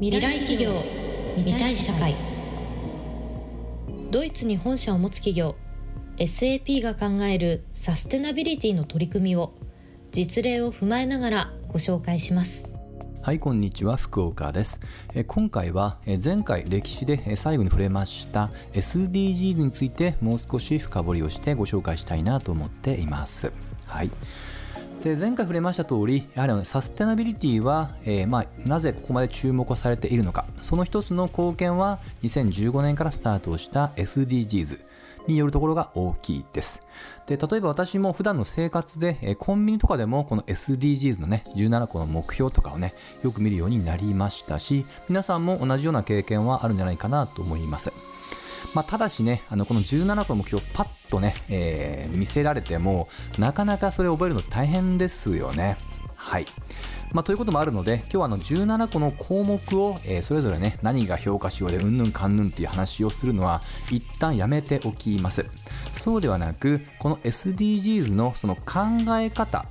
未来企業未来社会。ドイツに本社を持つ企業 SAP が考えるサステナビリティの取り組みを実例を踏まえながらご紹介します。はいこんにちは福岡です。今回は前回歴史で最後に触れました SDGs についてもう少し深掘りをしてご紹介したいなと思っています。はい。で前回触れました通りやはりサステナビリティは、えー、まあ、なぜここまで注目されているのかその一つの貢献は2015年からスタートした SDGs によるところが大きいです。で、例えば私も普段の生活で、えコンビニとかでもこの SDGs のね、17個の目標とかをね、よく見るようになりましたし、皆さんも同じような経験はあるんじゃないかなと思います。まあ、ただしね、あのこの17個の目標をパッとね、えー、見せられても、なかなかそれを覚えるの大変ですよね。はい。まあ、ということもあるので、今日はあの17個の項目を、えー、それぞれね、何が評価しようでうんぬんかんぬんっていう話をするのは、一旦やめておきます。そうではなく、この SDGs のその考え方、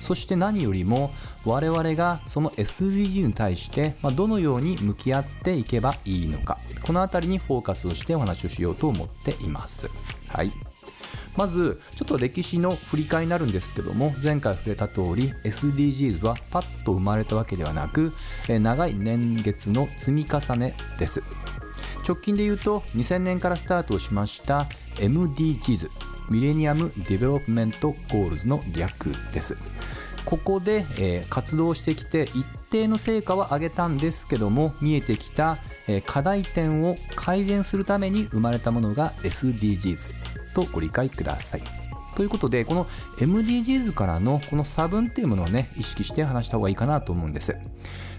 そして何よりも我々がその SDGs に対してどのように向き合っていけばいいのかこの辺りにフォーカスをしてお話をしようと思っています。はい。まずちょっと歴史の振り返りになるんですけども前回触れた通り SDGs はパッと生まれたわけではなく長い年月の積み重ねです。直近で言うと2000年からスタートしました MDGs Millennium Development Goals の略です。ここで、え、活動してきて一定の成果は上げたんですけども見えてきた、え、課題点を改善するために生まれたものが SDGs とご理解ください。ということで、この MDGs からのこの差分っていうものをね、意識して話した方がいいかなと思うんです。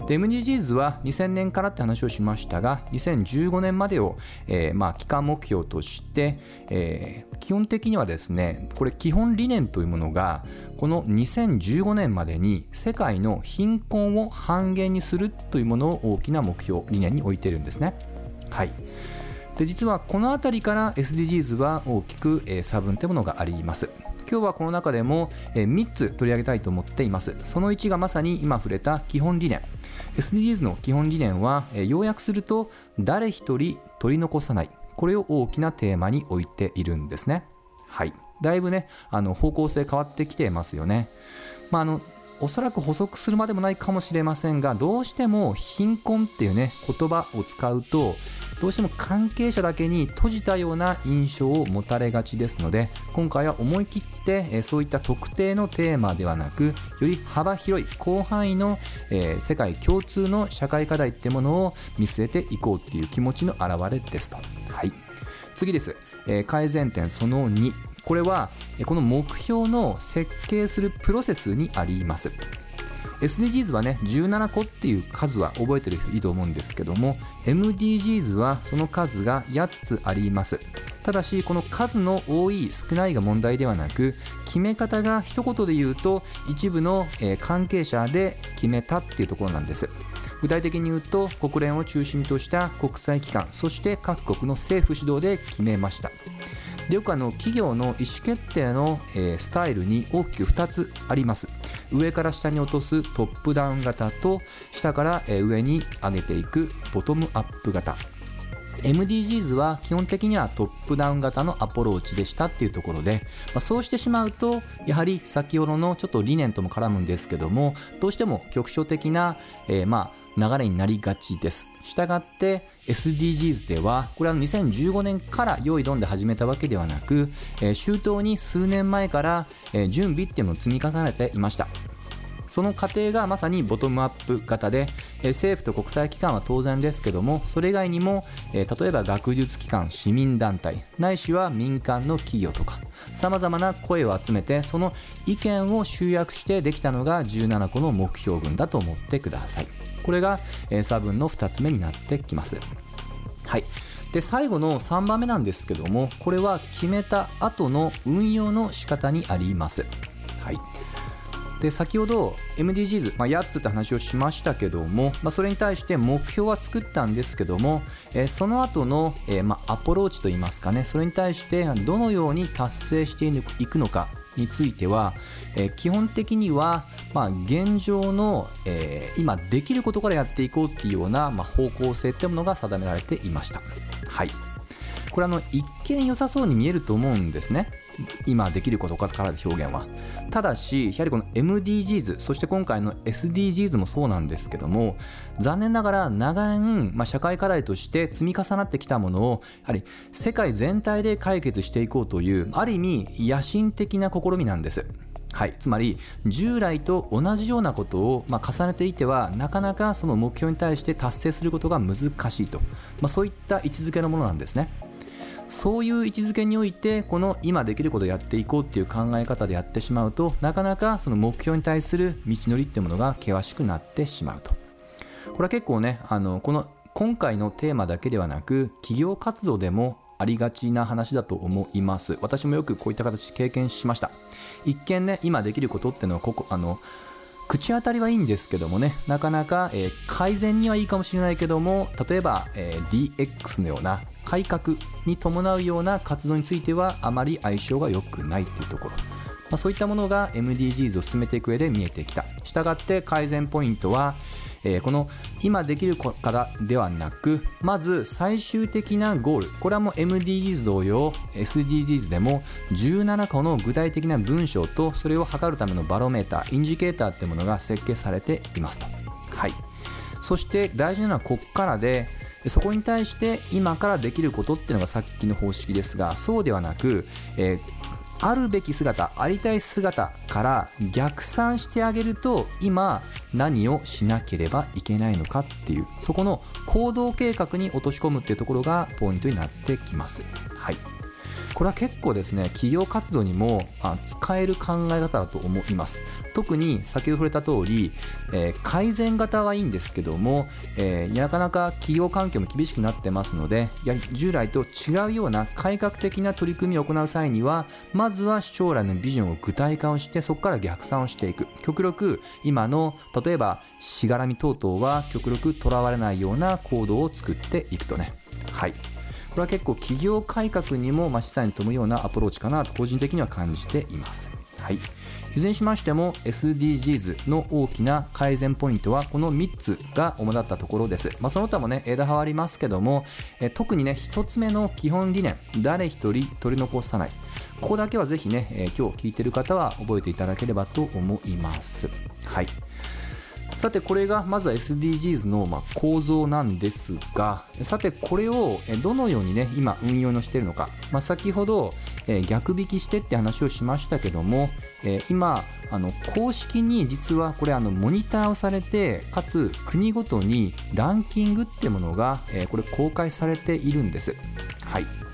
で、MDGs は2000年からって話をしましたが、2015年までを、えー、まあ、期間目標として、えー、基本的にはですね、これ基本理念というものが、この2015年までに世界の貧困を半減にするというものを大きな目標、理念に置いているんですね。はい。で実はこの辺りから SDGs は大きく、えー、差分というものがあります。今日はこの中でも、えー、3つ取り上げたいと思っています。その1がまさに今触れた基本理念。SDGs の基本理念は、えー、要約すると誰一人取り残さない。これを大きなテーマに置いているんですね。はい。だいぶねあの方向性変わってきてますよね。まああのおそらく補足するまでもないかもしれませんがどうしても貧困っていうね言葉を使うとどうしても関係者だけに閉じたような印象を持たれがちですので今回は思い切ってそういった特定のテーマではなくより幅広い広範囲の、え、世界共通の社会課題ってものを見据えていこうっていう気持ちの表れですと。はい、次です、え、改善点その2これはこの目標の設計するプロセスにあります。SDGs はね17個っていう数は覚えてる人いいと思うんですけども MDGs はその数が8つあります。ただしこの数の多い少ないが問題ではなく決め方が一言で言うと一部の関係者で決めたっていうところなんです。具体的に言うと国連を中心とした国際機関そして各国の政府主導で決めました。でよくあの企業の意思決定の、えー、スタイルに大きく2つあります。上から下に落とすトップダウン型と下から上に上げていくボトムアップ型。MDGs は基本的にはトップダウン型のアプローチでしたっていうところで、まあ、そうしてしまうとやはり先ほどのちょっと理念とも絡むんですけどもどうしても局所的な、えー、まあ流れになりがちです。したがって SDGs ではこれは2015年から用意ドンで始めたわけではなく、えー、周到に数年前から、えー、準備っていうのを積み重ねていました。その過程がまさにボトムアップ型で、政府と国際機関は当然ですけどもそれ以外にも、例えば学術機関市民団体ないしは民間の企業とかさまざまな声を集めてその意見を集約してできたのが17個の目標群だと思ってください。これが、差分の2つ目になってきます。はい。で最後の3番目なんですけどもこれは決めた後の運用の仕方にあります。はい。で先ほど MDGs、まあ、8つって話をしましたけども、まあ、それに対して目標は作ったんですけども、えー、その後の、えー、まあ、アプローチといいますかねそれに対してどのように達成していくのかについては、えー、基本的には、まあ、現状の、えー、今できることからやっていこうっていうような、まあ、方向性っていうものが定められていました。はいこれあの一見良さそうに見えると思うんですね。今できることからの表現は。ただしやはりこの MDGs そして今回の SDGs もそうなんですけども残念ながら長年、まあ、社会課題として積み重なってきたものをやはり世界全体で解決していこうというある意味野心的な試みなんです。はい、つまり従来と同じようなことを、まあ、重ねていてはなかなかその目標に対して達成することが難しいと、まあ、そういった位置づけのものなんですね。そういう位置づけにおいてこの今できることをやっていこうっていう考え方でやってしまうとなかなかその目標に対する道のりってものが険しくなってしまうと。これは結構ねあのこの今回のテーマだけではなく企業活動でもありがちな話だと思います。私もよくこういった形経験しました。一見ね今できることっていうのはここあの口当たりはいいんですけどもねなかなか、えー、改善にはいいかもしれないけども例えば、えー、DX のような改革に伴うような活動についてはあまり相性が良くないっていうところ、まあ、そういったものが MDGs を進めていく上で見えてきた。したがって改善ポイントはえー、この今できるからではなくまず最終的なゴール。これはもう MDGs 同様 SDGs でも17個の具体的な文章とそれを測るためのバロメーターインジケーターっていうものが設計されていますと。はい。そして大事なのはここからでそこに対して今からできることっていうのがさっきの方式ですがそうではなく、えー、あるべき姿ありたい姿から逆算してあげると今何をしなければいけないのかっていうそこの行動計画に落とし込むっていうところがポイントになってきます。はいこれは結構ですね企業活動にも使える考え方だと思います。特に先ほど触れた通り、えー、改善型はいいんですけども、えー、なかなか企業環境も厳しくなってますのでやはり従来と違うような改革的な取り組みを行う際にはまずは将来のビジョンを具体化をしてそこから逆算をしていく。極力今の例えばしがらみ等々は極力とらわれないような行動を作っていくとね。はい。れは結構企業改革にも、まあ、示唆に富むようなアプローチかなと個人的には感じています。はい、いずれにしましても SDGs の大きな改善ポイントはこの3つが主だったところです。まあ、その他もね枝葉はありますけども、え特にね1つ目の基本理念誰一人取り残さないここだけはぜひね、え今日聞いてる方は覚えていただければと思います。はいさてこれがまずは SDGs のま構造なんですがさてこれをどのようにね今運用のしているのか、まあ、先ほど逆引きしてって話をしましたけども今あの公式に実はこれあのモニターをされてかつ国ごとにランキングってものがこれ公開されているんです。はい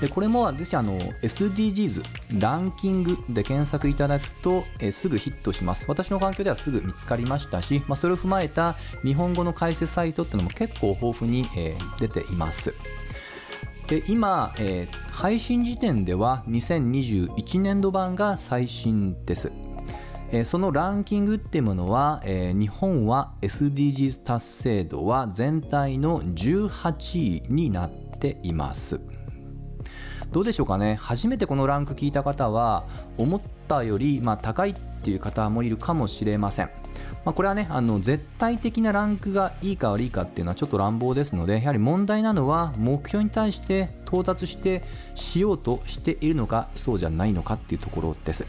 でこれもぜひ SDGs ランキングで検索いただくと、えすぐヒットします。私の環境ではすぐ見つかりましたし、まあ、それを踏まえた日本語の解説サイトっていうのも結構豊富に、え、出ています。で今、えー、配信時点では2021年度版が最新です。そのランキングっていうものは、日本は SDGs 達成度は全体の18位になっています。どうでしょうかね初めてこのランク聞いた方は思ったよりまあ高いっていう方もいるかもしれません。まあ、これはねあの絶対的なランクがいいか悪いかっていうのはちょっと乱暴ですのでやはり問題なのは目標に対して到達してしようとしているのかそうじゃないのかっていうところです。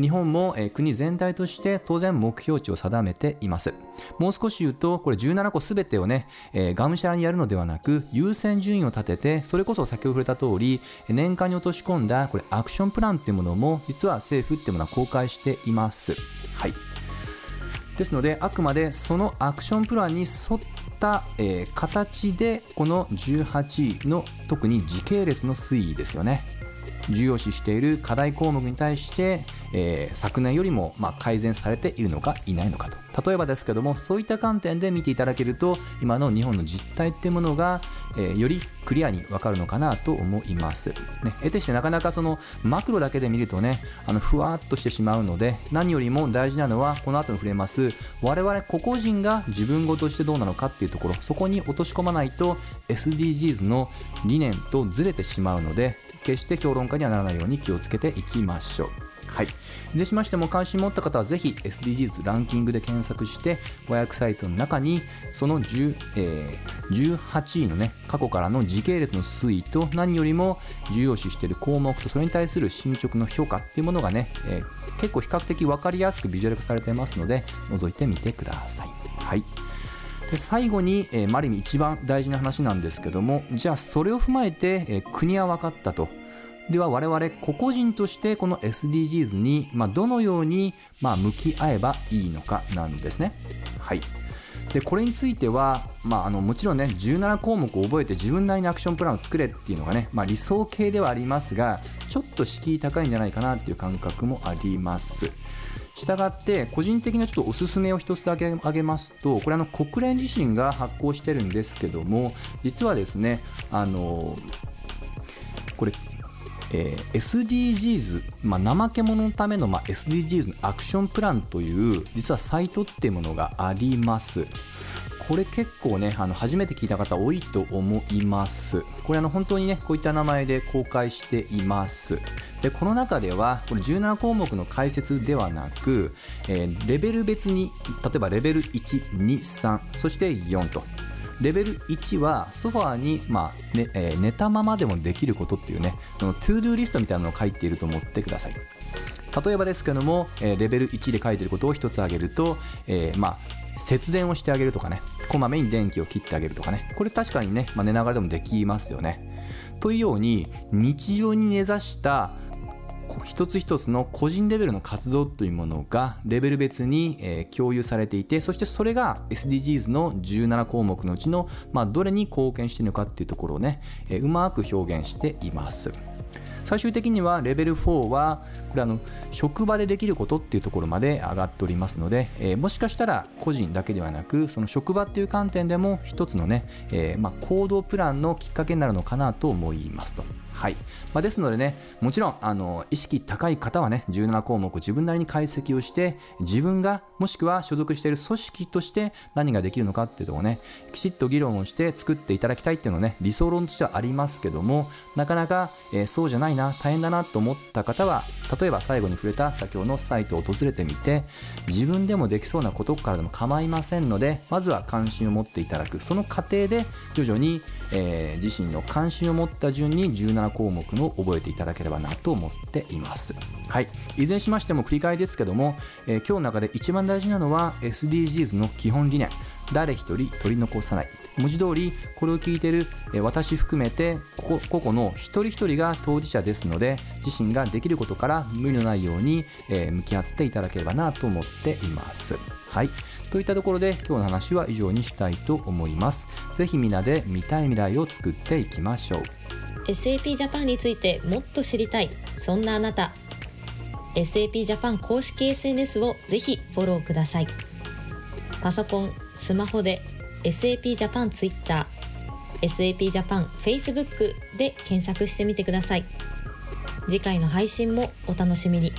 日本も、え国全体として当然目標値を定めています。もう少し言うと、これ17個全てをね、えー、がむしゃらにやるのではなく、優先順位を立てて、それこそ先ほど触れた通り、年間に落とし込んだこれアクションプランっていうものも、実は政府っていうものは公開しています。はい。ですので、あくまでそのアクションプランに沿った、えー、形でこの18位の特に時系列の推移ですよね重要視している課題項目に対して、えー、昨年よりもま改善されているのかいないのかと例えばですけどもそういった観点で見ていただけると今の日本の実態っていうものが、えー、よりクリアに分かるのかなと思います。ね、得てしてなかなかそのマクロだけで見るとねあのふわっとしてしまうので何よりも大事なのはこの後に触れます我々個々人が自分ごとしてどうなのかっていうところそこに落とし込まないと SDGs の理念とずれてしまうので決して評論家にはならないように気をつけていきましょう。はい。でしましても関心持った方はぜひ SDGs ランキングで検索して和訳サイトの中にその10、えー、18位のね過去からの時系列の推移と何よりも重要視している項目とそれに対する進捗の評価っていうものがね、えー、結構比較的分かりやすくビジュアル化されてますので覗いてみてください。はい。で最後に、えー、マリミ一番大事な話なんですけどもじゃあそれを踏まえて、えー、国は分かったとでは我々個々人としてこの SDGs に、まあ、どのように、まあ、向き合えばいいのかなんですね。はい、でこれについては、まあ、あのもちろんね17項目を覚えて自分なりにアクションプランを作れっていうのがね、まあ、理想形ではありますがちょっと敷居高いんじゃないかなっていう感覚もあります。したがって個人的なちょっとおすすめを一つだけ挙げますとこれあの国連自身が発行してるんですけども実はですねあのこれえー、SDGs、まあ、怠け者のための、まあ、SDGs のアクションプランという実はサイトっていうものがあります。これ結構ねあの初めて聞いた方多いと思います。これあの本当にねこういった名前で公開しています。でこの中ではこれ17項目の解説ではなく、えー、レベル別に例えばレベル123そして4と。レベル1はソファーに、まあねえー、寝たままでもできることっていうね to-do list みたいなのを書いていると思ってください。例えばですけども、えー、レベル1で書いていることを1つ挙げると、えー、まあ節電をしてあげるとかねこまめに電気を切ってあげるとかねこれ確かにね、まあ、寝ながらでもできますよね。というように日常に根ざした一つ一つの個人レベルの活動というものがレベル別に、共有されていてそしてそれが SDGs の17項目のうちの、どれに貢献しているのかっていうところをね、うまく表現しています。最終的にはレベル4はこれあの職場でできることっていうところまで上がっておりますので、もしかしたら個人だけではなくその職場っていう観点でも一つのね、行動プランのきっかけになるのかなと思いますと。はい。まあ、ですのでねもちろんあの意識高い方はね17項目自分なりに解析をして自分がもしくは所属している組織として何ができるのかっていうとこねきちっと議論をして作っていただきたいっていうのはね理想論としてはありますけどもなかなか、えー、そうじゃないな大変だなと思った方は例えば最後に触れた先ほどのサイトを訪れてみて自分でもできそうなことからでも構いませんのでまずは関心を持っていただく。その過程で徐々に、えー、自身の関心を持った順に17項目の覚えていただければなと思っています。はい。いずれにしましても繰り返しですけども、えー、今日の中で一番大事なのは SDGs の基本理念。誰一人取り残さない。文字通りこれを聞いている私含めて個々の一人一人が当事者ですので自身ができることから無理のないように向き合っていただければなと思っています。はい。といったところで今日の話は以上にしたいと思います。ぜひみんなで見たい未来を作っていきましょう。SAP ジャパンについてもっと知りたいそんなあなた SAP ジャパン公式 SNS をぜひフォローくださいパソコンスマホで SAP ジャパン Twitter、SAP ジャパン Facebook で検索してみてください。次回の配信もお楽しみに。